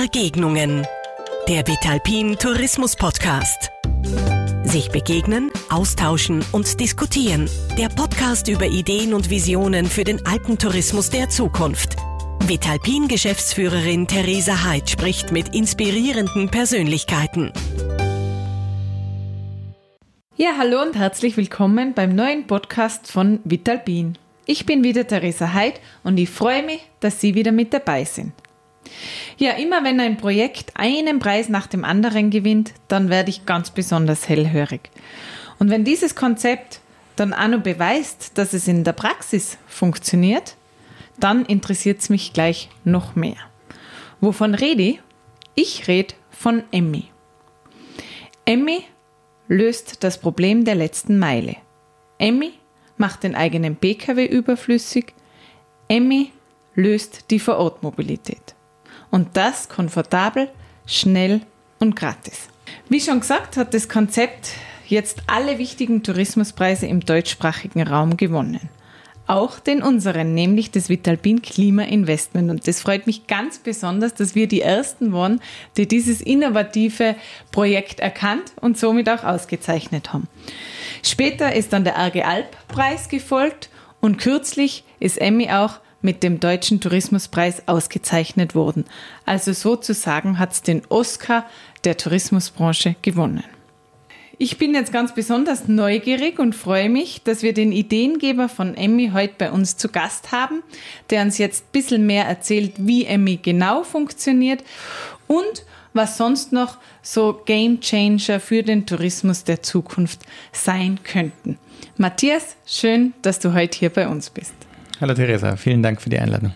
Ergegnungen. Der Vitalpin Tourismus Podcast. Sich begegnen, austauschen und diskutieren. Der Podcast über Ideen und Visionen für den Alpentourismus der Zukunft. Vitalpin Geschäftsführerin Theresa Heid spricht mit inspirierenden Persönlichkeiten. Ja, hallo und herzlich willkommen beim neuen Podcast von Vitalpin. Ich bin wieder Theresa Heid und ich freue mich, dass Sie wieder mit dabei sind. Ja, immer wenn ein Projekt einen Preis nach dem anderen gewinnt, dann werde ich ganz besonders hellhörig. Und wenn dieses Konzept dann auch noch beweist, dass es in der Praxis funktioniert, dann interessiert es mich gleich noch mehr. Wovon rede ich? Ich rede von Emmy. Emmy löst das Problem der letzten Meile. Emmy macht den eigenen Pkw überflüssig. Emmy löst die Vorortmobilität. Und das komfortabel, schnell und gratis. Wie schon gesagt, hat das Konzept jetzt alle wichtigen Tourismuspreise im deutschsprachigen Raum gewonnen auch den unseren, nämlich das Vitalpin Klima Investment. Und das freut mich ganz besonders, dass wir die Ersten waren, die dieses innovative Projekt erkannt und somit auch ausgezeichnet haben. Später ist dann der Arge Alp Preis gefolgt und kürzlich ist Emmy auch mit dem Deutschen Tourismuspreis ausgezeichnet worden. Also sozusagen hat es den Oscar der Tourismusbranche gewonnen. Ich bin jetzt ganz besonders neugierig und freue mich, dass wir den Ideengeber von Emmy heute bei uns zu Gast haben, der uns jetzt ein bisschen mehr erzählt, wie Emmy genau funktioniert und was sonst noch so Game Changer für den Tourismus der Zukunft sein könnten. Matthias, schön, dass du heute hier bei uns bist. Hallo Theresa, vielen Dank für die Einladung.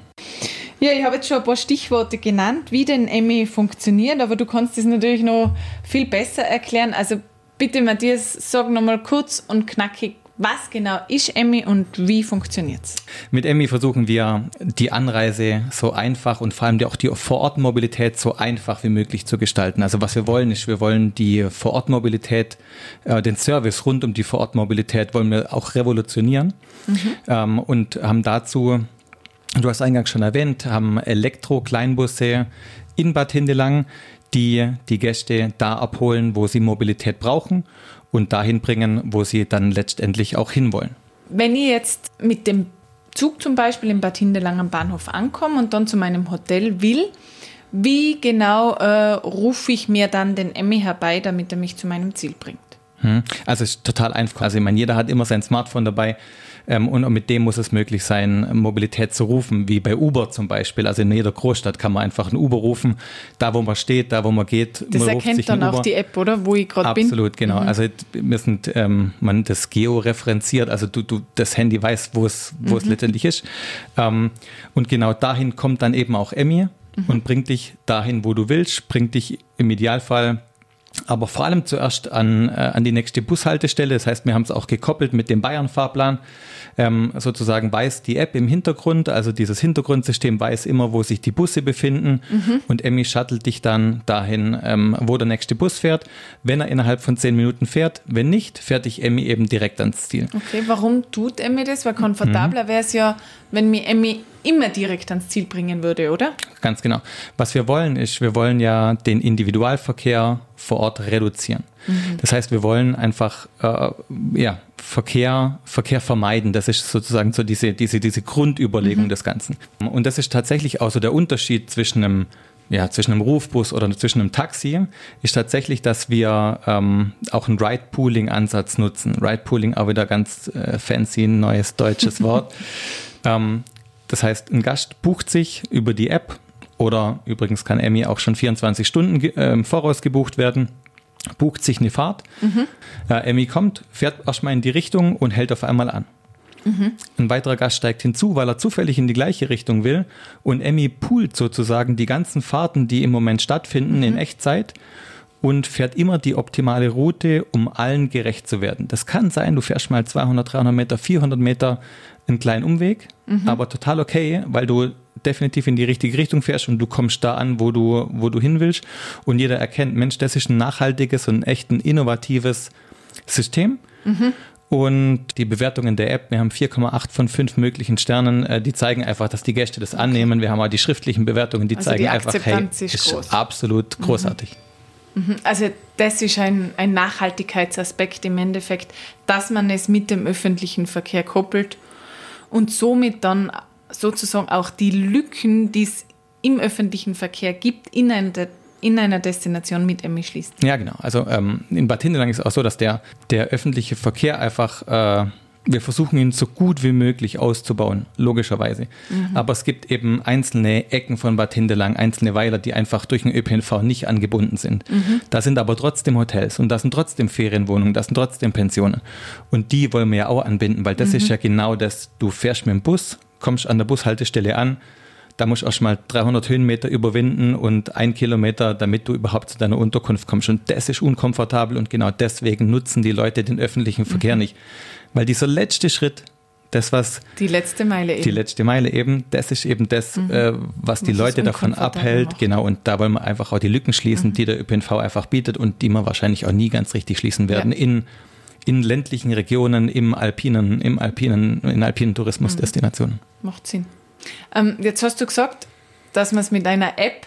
Ja, ich habe jetzt schon ein paar Stichworte genannt, wie denn Emmy funktioniert, aber du kannst es natürlich noch viel besser erklären. Also Bitte, Matthias, sag nochmal kurz und knackig, was genau ist Emmy und wie funktioniert es? Mit Emmy versuchen wir, die Anreise so einfach und vor allem auch die Vorortmobilität so einfach wie möglich zu gestalten. Also was wir wollen, ist, wir wollen die Vorortmobilität, äh, den Service rund um die Vorortmobilität wollen wir auch revolutionieren mhm. ähm, und haben dazu, du hast eingangs schon erwähnt, haben Elektro-Kleinbusse in Bad Hindelang, die die Gäste da abholen, wo sie Mobilität brauchen und dahin bringen, wo sie dann letztendlich auch hinwollen. Wenn ich jetzt mit dem Zug zum Beispiel in Bad Hindelang am Bahnhof ankomme und dann zu meinem Hotel will, wie genau äh, rufe ich mir dann den Emmy herbei, damit er mich zu meinem Ziel bringt? Hm. Also es ist total einfach. Also ich meine, jeder hat immer sein Smartphone dabei. Ähm, und mit dem muss es möglich sein, Mobilität zu rufen, wie bei Uber zum Beispiel. Also in jeder Großstadt kann man einfach ein Uber rufen, da wo man steht, da wo man geht. Das man erkennt dann auch die App, oder? Wo ich gerade bin. Absolut, genau. Mhm. Also wir sind, ähm, man das georeferenziert, also du, du, das Handy weiß, wo es, wo mhm. es letztendlich ist. Ähm, und genau dahin kommt dann eben auch Emmy mhm. und bringt dich dahin, wo du willst, bringt dich im Idealfall aber vor allem zuerst an, äh, an die nächste Bushaltestelle. Das heißt, wir haben es auch gekoppelt mit dem Bayern-Fahrplan. Ähm, sozusagen weiß die App im Hintergrund, also dieses Hintergrundsystem weiß immer, wo sich die Busse befinden mhm. und Emmy shuttelt dich dann dahin, ähm, wo der nächste Bus fährt. Wenn er innerhalb von zehn Minuten fährt, wenn nicht, fährt dich Emmy eben direkt ans Ziel. Okay, warum tut Emmy das? Weil komfortabler mhm. wäre es ja, wenn mir Emmy immer direkt ans Ziel bringen würde, oder? Ganz genau. Was wir wollen ist, wir wollen ja den Individualverkehr vor Ort reduzieren. Mhm. Das heißt, wir wollen einfach äh, ja, Verkehr, Verkehr vermeiden. Das ist sozusagen so diese, diese, diese Grundüberlegung mhm. des Ganzen. Und das ist tatsächlich auch so der Unterschied zwischen einem ja, zwischen einem Rufbus oder zwischen einem Taxi ist tatsächlich, dass wir ähm, auch einen Ride-Pooling-Ansatz nutzen. Ride-Pooling auch wieder ganz äh, fancy, neues deutsches Wort. ähm, das heißt, ein Gast bucht sich über die App oder übrigens kann Emmy auch schon 24 Stunden äh, im Voraus gebucht werden, bucht sich eine Fahrt. Mhm. Äh, Emmy kommt, fährt erstmal in die Richtung und hält auf einmal an. Mhm. Ein weiterer Gast steigt hinzu, weil er zufällig in die gleiche Richtung will. Und Emmy poolt sozusagen die ganzen Fahrten, die im Moment stattfinden, mhm. in Echtzeit und fährt immer die optimale Route, um allen gerecht zu werden. Das kann sein, du fährst mal 200, 300 Meter, 400 Meter einen kleinen Umweg, mhm. aber total okay, weil du definitiv in die richtige Richtung fährst und du kommst da an, wo du, wo du hin willst. Und jeder erkennt, Mensch, das ist ein nachhaltiges und echt ein innovatives System. Mhm. Und die Bewertungen der App, wir haben 4,8 von 5 möglichen Sternen, äh, die zeigen einfach, dass die Gäste das annehmen. Wir haben auch die schriftlichen Bewertungen, die also zeigen die einfach, hey, ist, ist absolut mhm. großartig. Mhm. Also das ist ein, ein Nachhaltigkeitsaspekt im Endeffekt, dass man es mit dem öffentlichen Verkehr koppelt und somit dann sozusagen auch die Lücken, die es im öffentlichen Verkehr gibt, in einer in einer Destination mit Emmy schließt. Ja, genau. Also ähm, in Bad Hindelang ist es auch so, dass der, der öffentliche Verkehr einfach, äh, wir versuchen ihn so gut wie möglich auszubauen, logischerweise. Mhm. Aber es gibt eben einzelne Ecken von Bad Hindelang, einzelne Weiler, die einfach durch den ÖPNV nicht angebunden sind. Mhm. Da sind aber trotzdem Hotels und da sind trotzdem Ferienwohnungen, da sind trotzdem Pensionen. Und die wollen wir ja auch anbinden, weil das mhm. ist ja genau das, du fährst mit dem Bus, kommst an der Bushaltestelle an, da musst du erstmal 300 Höhenmeter überwinden und ein Kilometer, damit du überhaupt zu deiner Unterkunft kommst. Und das ist unkomfortabel und genau deswegen nutzen die Leute den öffentlichen Verkehr mhm. nicht. Weil dieser letzte Schritt, das was. Die letzte Meile eben. Die letzte Meile eben, das ist eben das, mhm. äh, was die was Leute davon abhält. Macht. Genau, und da wollen wir einfach auch die Lücken schließen, mhm. die der ÖPNV einfach bietet und die wir wahrscheinlich auch nie ganz richtig schließen werden ja. in, in ländlichen Regionen, im alpinen, im alpinen, in alpinen Tourismusdestinationen. Macht Sinn. Ähm, jetzt hast du gesagt, dass man es mit einer App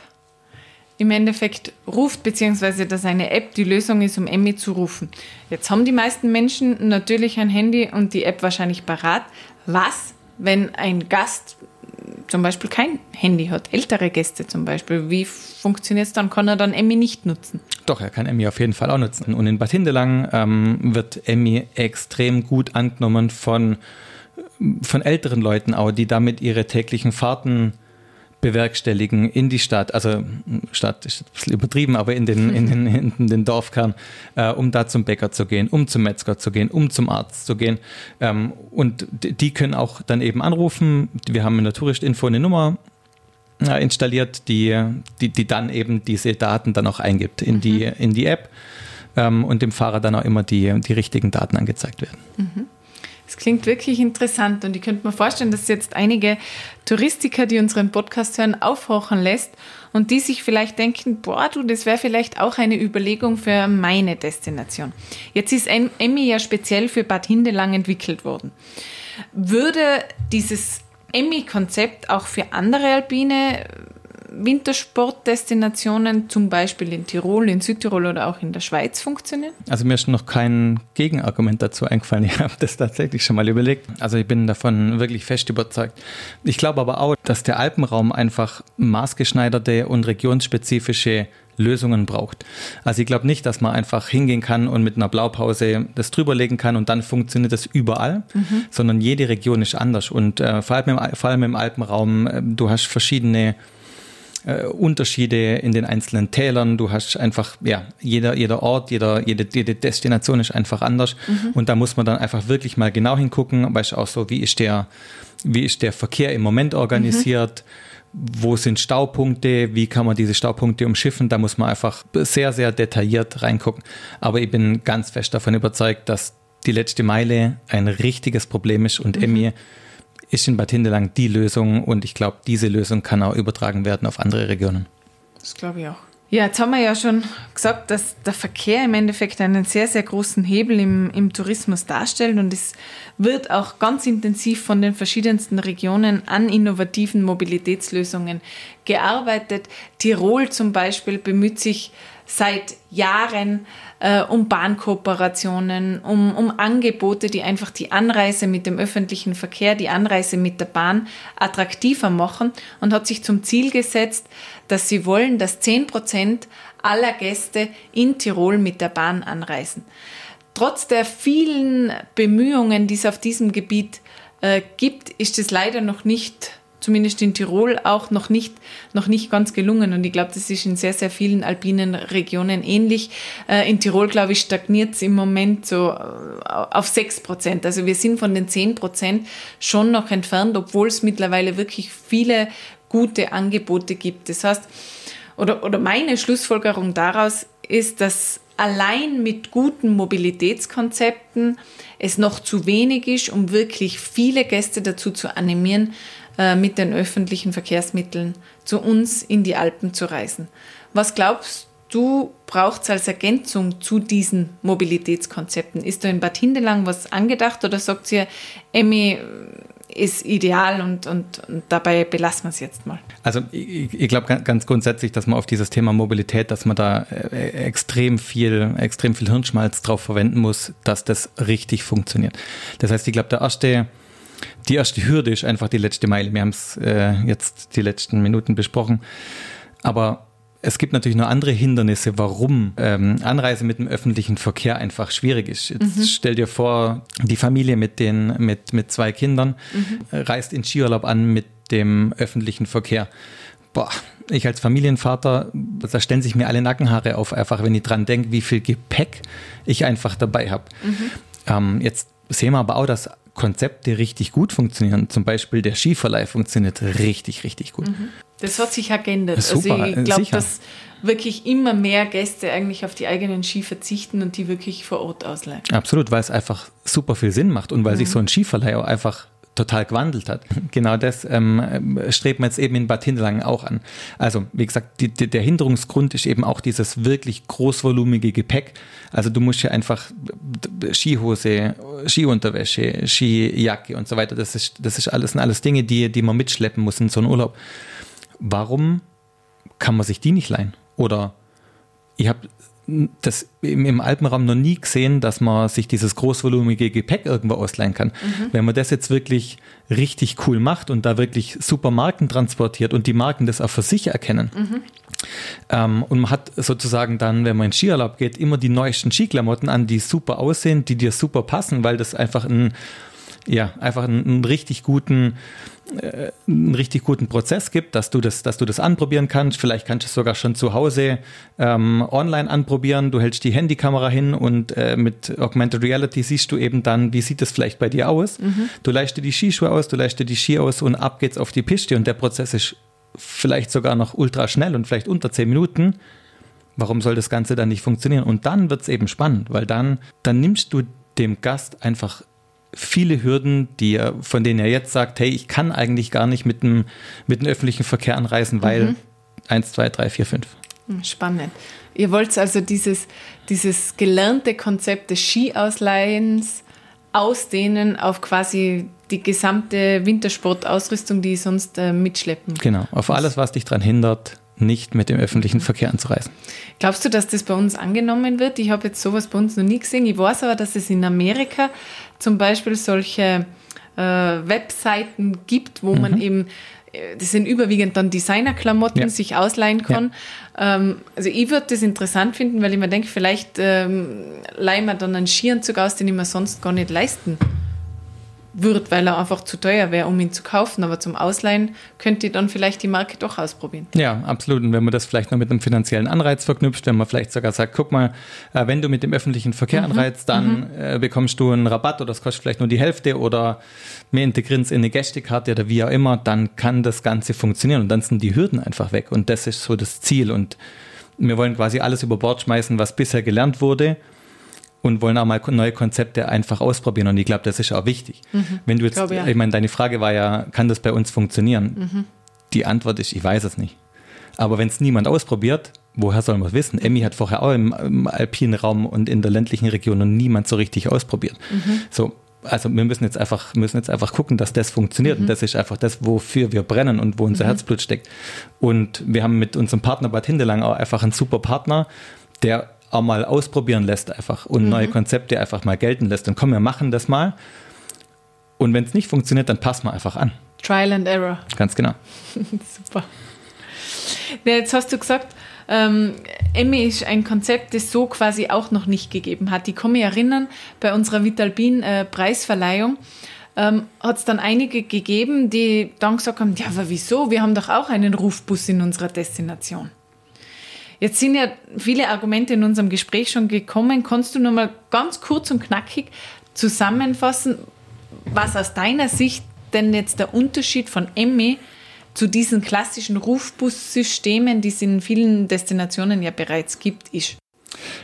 im Endeffekt ruft, beziehungsweise dass eine App die Lösung ist, um Emmy zu rufen. Jetzt haben die meisten Menschen natürlich ein Handy und die App wahrscheinlich parat. Was, wenn ein Gast zum Beispiel kein Handy hat, ältere Gäste zum Beispiel, wie funktioniert es dann? Kann er dann Emmy nicht nutzen? Doch, er kann Emmy auf jeden Fall auch nutzen. Und in Bad Hindelang ähm, wird Emmy extrem gut angenommen von von älteren Leuten auch, die damit ihre täglichen Fahrten bewerkstelligen in die Stadt, also Stadt ist ein bisschen übertrieben, aber in den, in den, in den Dorfkern, äh, um da zum Bäcker zu gehen, um zum Metzger zu gehen, um zum Arzt zu gehen. Ähm, und die können auch dann eben anrufen. Wir haben in der Touristinfo eine Nummer äh, installiert, die, die, die dann eben diese Daten dann auch eingibt in, mhm. die, in die App ähm, und dem Fahrer dann auch immer die, die richtigen Daten angezeigt werden. Mhm. Es klingt wirklich interessant und ich könnte mir vorstellen, dass jetzt einige Touristiker, die unseren Podcast hören, aufhorchen lässt und die sich vielleicht denken, boah, du, das wäre vielleicht auch eine Überlegung für meine Destination. Jetzt ist Emmy ja speziell für Bad Hindelang entwickelt worden. Würde dieses Emmy-Konzept auch für andere Alpine Wintersportdestinationen, zum Beispiel in Tirol, in Südtirol oder auch in der Schweiz funktionieren? Also mir ist noch kein Gegenargument dazu eingefallen. Ich habe das tatsächlich schon mal überlegt. Also ich bin davon wirklich fest überzeugt. Ich glaube aber auch, dass der Alpenraum einfach maßgeschneiderte und regionsspezifische Lösungen braucht. Also ich glaube nicht, dass man einfach hingehen kann und mit einer Blaupause das drüberlegen kann und dann funktioniert das überall, mhm. sondern jede Region ist anders. Und äh, vor, allem im, vor allem im Alpenraum, äh, du hast verschiedene äh, Unterschiede in den einzelnen Tälern. Du hast einfach, ja, jeder, jeder Ort, jeder, jede, jede Destination ist einfach anders. Mhm. Und da muss man dann einfach wirklich mal genau hingucken. Weißt du auch so, wie ist der, wie ist der Verkehr im Moment organisiert? Mhm wo sind Staupunkte, wie kann man diese Staupunkte umschiffen, da muss man einfach sehr, sehr detailliert reingucken. Aber ich bin ganz fest davon überzeugt, dass die letzte Meile ein richtiges Problem ist und mhm. Emmy ist in Bad Hindelang die Lösung und ich glaube, diese Lösung kann auch übertragen werden auf andere Regionen. Das glaube ich auch. Ja, jetzt haben wir ja schon gesagt, dass der Verkehr im Endeffekt einen sehr, sehr großen Hebel im, im Tourismus darstellt und es wird auch ganz intensiv von den verschiedensten Regionen an innovativen Mobilitätslösungen gearbeitet. Tirol zum Beispiel bemüht sich seit Jahren äh, um Bahnkooperationen, um, um Angebote, die einfach die Anreise mit dem öffentlichen Verkehr, die Anreise mit der Bahn attraktiver machen und hat sich zum Ziel gesetzt, dass sie wollen, dass 10 Prozent aller Gäste in Tirol mit der Bahn anreisen. Trotz der vielen Bemühungen, die es auf diesem Gebiet äh, gibt, ist es leider noch nicht zumindest in Tirol auch noch nicht, noch nicht ganz gelungen. Und ich glaube, das ist in sehr, sehr vielen alpinen Regionen ähnlich. Äh, in Tirol, glaube ich, stagniert es im Moment so äh, auf 6 Prozent. Also wir sind von den 10 Prozent schon noch entfernt, obwohl es mittlerweile wirklich viele gute Angebote gibt. Das heißt, oder, oder meine Schlussfolgerung daraus ist, dass allein mit guten Mobilitätskonzepten es noch zu wenig ist, um wirklich viele Gäste dazu zu animieren, äh, mit den öffentlichen Verkehrsmitteln zu uns in die Alpen zu reisen. Was glaubst du, braucht es als Ergänzung zu diesen Mobilitätskonzepten? Ist da in Bad Hindelang was angedacht oder sagt ihr, Emmy ist ideal und, und, und dabei belassen wir es jetzt mal? Also ich, ich glaube ganz grundsätzlich, dass man auf dieses Thema Mobilität, dass man da äh, extrem viel, extrem viel Hirnschmalz drauf verwenden muss, dass das richtig funktioniert. Das heißt, ich glaube, der erste die erste Hürde ist einfach die letzte Meile. Wir haben es äh, jetzt die letzten Minuten besprochen. Aber es gibt natürlich noch andere Hindernisse, warum ähm, Anreise mit dem öffentlichen Verkehr einfach schwierig ist. Jetzt mhm. stell dir vor, die Familie mit, den, mit, mit zwei Kindern mhm. reist in Skiurlaub an mit dem öffentlichen Verkehr. Boah, ich als Familienvater, da stellen sich mir alle Nackenhaare auf, einfach wenn ich dran denke, wie viel Gepäck ich einfach dabei habe. Mhm. Ähm, jetzt sehen wir aber auch, dass Konzepte richtig gut funktionieren. Zum Beispiel der Skiverleih funktioniert richtig, richtig gut. Mhm. Das hat sich ja geändert. Super, also ich glaube, dass wirklich immer mehr Gäste eigentlich auf die eigenen Ski verzichten und die wirklich vor Ort ausleihen. Absolut, weil es einfach super viel Sinn macht und weil mhm. sich so ein Skiverleih auch einfach total gewandelt hat. Genau das ähm, strebt man jetzt eben in Bad Hindelangen auch an. Also, wie gesagt, die, die, der Hinderungsgrund ist eben auch dieses wirklich großvolumige Gepäck. Also du musst ja einfach Skihose, Skiunterwäsche, Skijacke und so weiter, das ist, das ist alles, sind alles Dinge, die, die man mitschleppen muss in so einen Urlaub. Warum kann man sich die nicht leihen? Oder ich habe das im, Alpenraum noch nie gesehen, dass man sich dieses großvolumige Gepäck irgendwo ausleihen kann. Mhm. Wenn man das jetzt wirklich richtig cool macht und da wirklich super Marken transportiert und die Marken das auch für sich erkennen. Mhm. Ähm, und man hat sozusagen dann, wenn man in Skiurlaub geht, immer die neuesten Skiklamotten an, die super aussehen, die dir super passen, weil das einfach ein, ja, einfach einen, einen richtig guten äh, einen richtig guten Prozess gibt, dass du das, dass du das anprobieren kannst. Vielleicht kannst du es sogar schon zu Hause ähm, online anprobieren. Du hältst die Handykamera hin und äh, mit Augmented Reality siehst du eben dann, wie sieht es vielleicht bei dir aus. Mhm. Du leihst dir die Skischuhe aus, du leihst dir die Ski aus und ab geht's auf die Piste und der Prozess ist vielleicht sogar noch ultra schnell und vielleicht unter zehn Minuten. Warum soll das Ganze dann nicht funktionieren? Und dann wird es eben spannend, weil dann, dann nimmst du dem Gast einfach viele Hürden, die er, von denen er jetzt sagt, hey, ich kann eigentlich gar nicht mit dem, mit dem öffentlichen Verkehr anreisen, weil mhm. 1, 2, 3, 4, 5. Spannend. Ihr wollt also dieses, dieses gelernte Konzept des Skiausleihens ausdehnen auf quasi die gesamte Wintersportausrüstung, die sonst äh, mitschleppen. Genau, auf alles, was dich daran hindert, nicht mit dem öffentlichen Verkehr anzureisen. Glaubst du, dass das bei uns angenommen wird? Ich habe jetzt sowas bei uns noch nie gesehen. Ich weiß aber, dass es in Amerika zum Beispiel solche äh, Webseiten gibt, wo mhm. man eben, äh, das sind überwiegend dann Designerklamotten, ja. sich ausleihen kann. Ja. Ähm, also ich würde das interessant finden, weil ich mir denke, vielleicht ähm, leihen wir dann einen Skianzug aus, den ich mir sonst gar nicht leisten wird, weil er einfach zu teuer wäre, um ihn zu kaufen. Aber zum Ausleihen könnte ich dann vielleicht die Marke doch ausprobieren. Ja, absolut. Und wenn man das vielleicht noch mit einem finanziellen Anreiz verknüpft, wenn man vielleicht sogar sagt, guck mal, äh, wenn du mit dem öffentlichen Verkehr mhm. anreizt, dann mhm. Äh, bekommst du einen Rabatt oder das kostet vielleicht nur die Hälfte oder wir integrieren es in eine Gästekarte oder wie auch immer, dann kann das Ganze funktionieren und dann sind die Hürden einfach weg. Und das ist so das Ziel. Und wir wollen quasi alles über Bord schmeißen, was bisher gelernt wurde und wollen auch mal neue Konzepte einfach ausprobieren. Und ich glaube, das ist auch wichtig. Mhm. Wenn du jetzt, ich, ja. ich meine, deine Frage war ja, kann das bei uns funktionieren? Mhm. Die Antwort ist, ich weiß es nicht. Aber wenn es niemand ausprobiert, woher soll man es wissen? Emmy hat vorher auch im, im, alpinen Raum und in der ländlichen Region und niemand so richtig ausprobiert. Mhm. So, also wir müssen jetzt einfach, müssen jetzt einfach gucken, dass das funktioniert. Mhm. Und das ist einfach das, wofür wir brennen und wo unser mhm. Herzblut steckt. Und wir haben mit unserem Partner Bad Hindelang auch einfach einen super Partner, der auch mal ausprobieren lässt einfach und mhm. neue Konzepte einfach mal gelten lässt. Und komm, wir machen das mal. Und wenn es nicht funktioniert, dann passen wir einfach an. Trial and Error. Ganz genau. Super. Ja, jetzt hast du gesagt, ähm, Emmy ist ein Konzept, das so quasi auch noch nicht gegeben hat. Ich kann mich erinnern, bei unserer Vitalbin äh, Preisverleihung ähm, hat es dann einige gegeben, die dann gesagt haben, ja, aber wieso? Wir haben doch auch einen Rufbus in unserer Destination. Jetzt sind ja viele Argumente in unserem Gespräch schon gekommen. Kannst du nur mal ganz kurz und knackig zusammenfassen, was aus deiner Sicht denn jetzt der Unterschied von Emmy zu diesen klassischen Rufbus-Systemen, die es in vielen Destinationen ja bereits gibt, ist?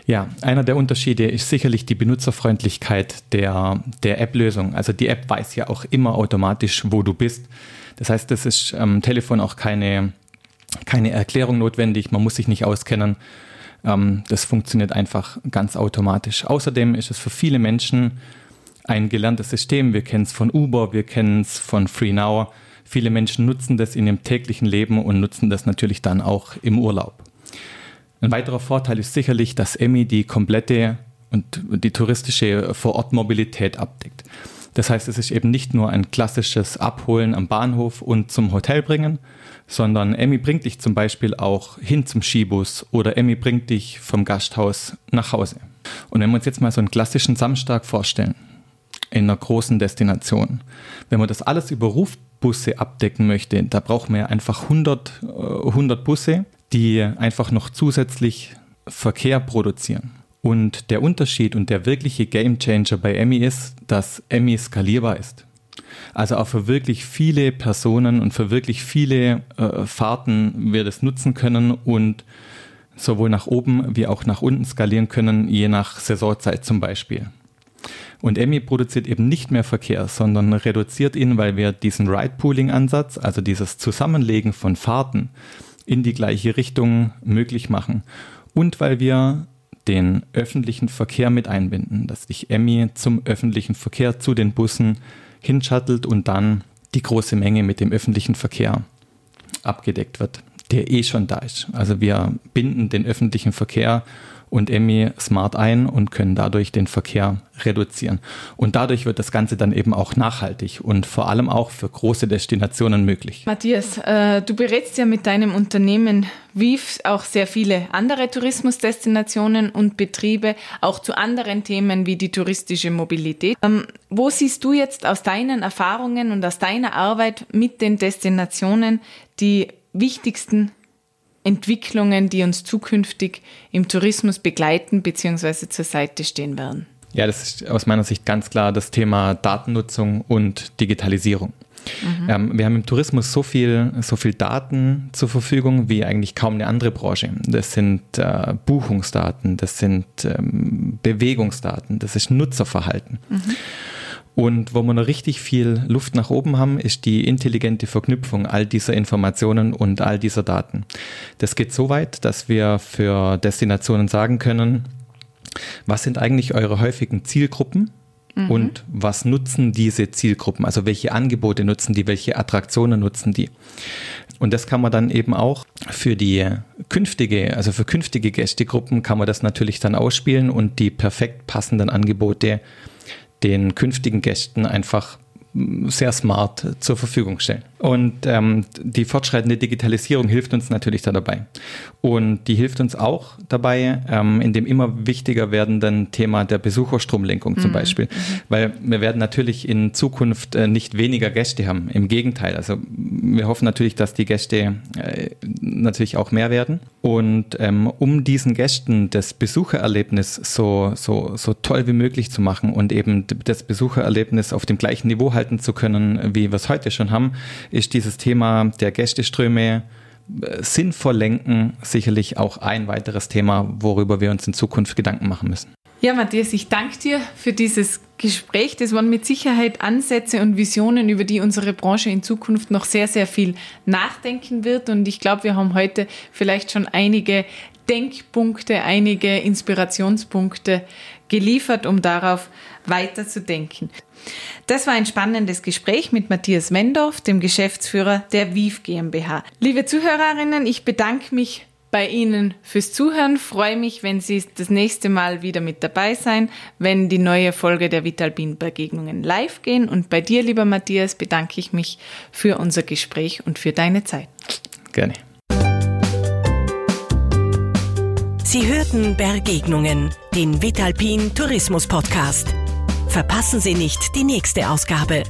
Ja, einer der Unterschiede ist sicherlich die Benutzerfreundlichkeit der, der App-Lösung. Also die App weiß ja auch immer automatisch, wo du bist. Das heißt, das ist am Telefon auch keine keine Erklärung notwendig, man muss sich nicht auskennen. Ähm, das funktioniert einfach ganz automatisch. Außerdem ist es für viele Menschen ein gelerntes System. Wir kennen es von Uber, wir kennen es von FreeNow. Viele Menschen nutzen das in ihrem täglichen Leben und nutzen das natürlich dann auch im Urlaub. Ein weiterer Vorteil ist sicherlich, dass Emmy die komplette und die touristische Vorortmobilität abdeckt. Das heißt, es ist eben nicht nur ein klassisches Abholen am Bahnhof und zum Hotel bringen, sondern Emmy bringt dich zum Beispiel auch hin zum Skibus oder Emmy bringt dich vom Gasthaus nach Hause. Und wenn wir uns jetzt mal so einen klassischen Samstag vorstellen, in einer großen Destination, wenn man das alles über Rufbusse abdecken möchte, da brauchen wir einfach 100, 100 äh, Busse, die einfach noch zusätzlich Verkehr produzieren. Und der Unterschied und der wirkliche Gamechanger bei Emmy ist, dass Emmy skalierbar ist. Also auch für wirklich viele Personen und für wirklich viele äh, Fahrten wir das nutzen können und sowohl nach oben wie auch nach unten skalieren können, je nach Saisonzeit zum Beispiel. Und Emmy produziert eben nicht mehr Verkehr, sondern reduziert ihn, weil wir diesen Ride-Pooling-Ansatz, also dieses Zusammenlegen von Fahrten in die gleiche Richtung möglich machen. Und weil wir den öffentlichen Verkehr mit einbinden, dass sich Emmy zum öffentlichen Verkehr zu den Bussen hinschattelt und dann die große Menge mit dem öffentlichen Verkehr abgedeckt wird, der eh schon da ist. Also wir binden den öffentlichen Verkehr und Emmy smart ein und können dadurch den Verkehr reduzieren. Und dadurch wird das Ganze dann eben auch nachhaltig und vor allem auch für große Destinationen möglich. Matthias, äh, du berätst ja mit deinem Unternehmen WIF auch sehr viele andere Tourismusdestinationen und Betriebe, auch zu anderen Themen wie die touristische Mobilität. Ähm, wo siehst du jetzt aus deinen Erfahrungen und aus deiner Arbeit mit den Destinationen die wichtigsten Entwicklungen, die uns zukünftig im Tourismus begleiten bzw. zur Seite stehen werden? Ja, das ist aus meiner Sicht ganz klar das Thema Datennutzung und Digitalisierung. Mhm. Ähm, wir haben im Tourismus so viel, so viel Daten zur Verfügung wie eigentlich kaum eine andere Branche. Das sind äh, Buchungsdaten, das sind ähm, Bewegungsdaten, das ist Nutzerverhalten. Mhm. Und wo wir noch richtig viel Luft nach oben haben, ist die intelligente Verknüpfung all dieser Informationen und all dieser Daten. Das geht so weit, dass wir für Destinationen sagen können, was sind eigentlich eure häufigen Zielgruppen? Mhm. Und was nutzen diese Zielgruppen? Also welche Angebote nutzen die? Welche Attraktionen nutzen die? Und das kann man dann eben auch für die künftige, also für künftige Gästegruppen kann man das natürlich dann ausspielen und die perfekt passenden Angebote den künftigen Gästen einfach sehr smart zur Verfügung stellen. Und ähm, die fortschreitende Digitalisierung hilft uns natürlich da dabei. Und die hilft uns auch dabei ähm, in dem immer wichtiger werdenden Thema der Besucherstromlenkung zum mhm. Beispiel. Weil wir werden natürlich in Zukunft äh, nicht weniger Gäste haben. Im Gegenteil. Also wir hoffen natürlich, dass die Gäste äh, natürlich auch mehr werden. Und ähm, um diesen Gästen das Besuchererlebnis so, so, so toll wie möglich zu machen und eben das Besuchererlebnis auf dem gleichen Niveau halten zu können, wie wir es heute schon haben, ist dieses Thema der Gästeströme äh, sinnvoll lenken sicherlich auch ein weiteres Thema, worüber wir uns in Zukunft Gedanken machen müssen. Ja, Matthias, ich danke dir für dieses Gespräch. Das waren mit Sicherheit Ansätze und Visionen, über die unsere Branche in Zukunft noch sehr, sehr viel nachdenken wird. Und ich glaube, wir haben heute vielleicht schon einige Denkpunkte, einige Inspirationspunkte geliefert, um darauf weiterzudenken. Das war ein spannendes Gespräch mit Matthias Wendorf, dem Geschäftsführer der WIF GmbH. Liebe Zuhörerinnen, ich bedanke mich bei Ihnen fürs Zuhören. Freue mich, wenn Sie das nächste Mal wieder mit dabei sein, wenn die neue Folge der Vitalbin Begegnungen live gehen. Und bei dir, lieber Matthias, bedanke ich mich für unser Gespräch und für deine Zeit. Gerne. Sie hörten Begegnungen, den Vitalpin Tourismus Podcast. Verpassen Sie nicht die nächste Ausgabe.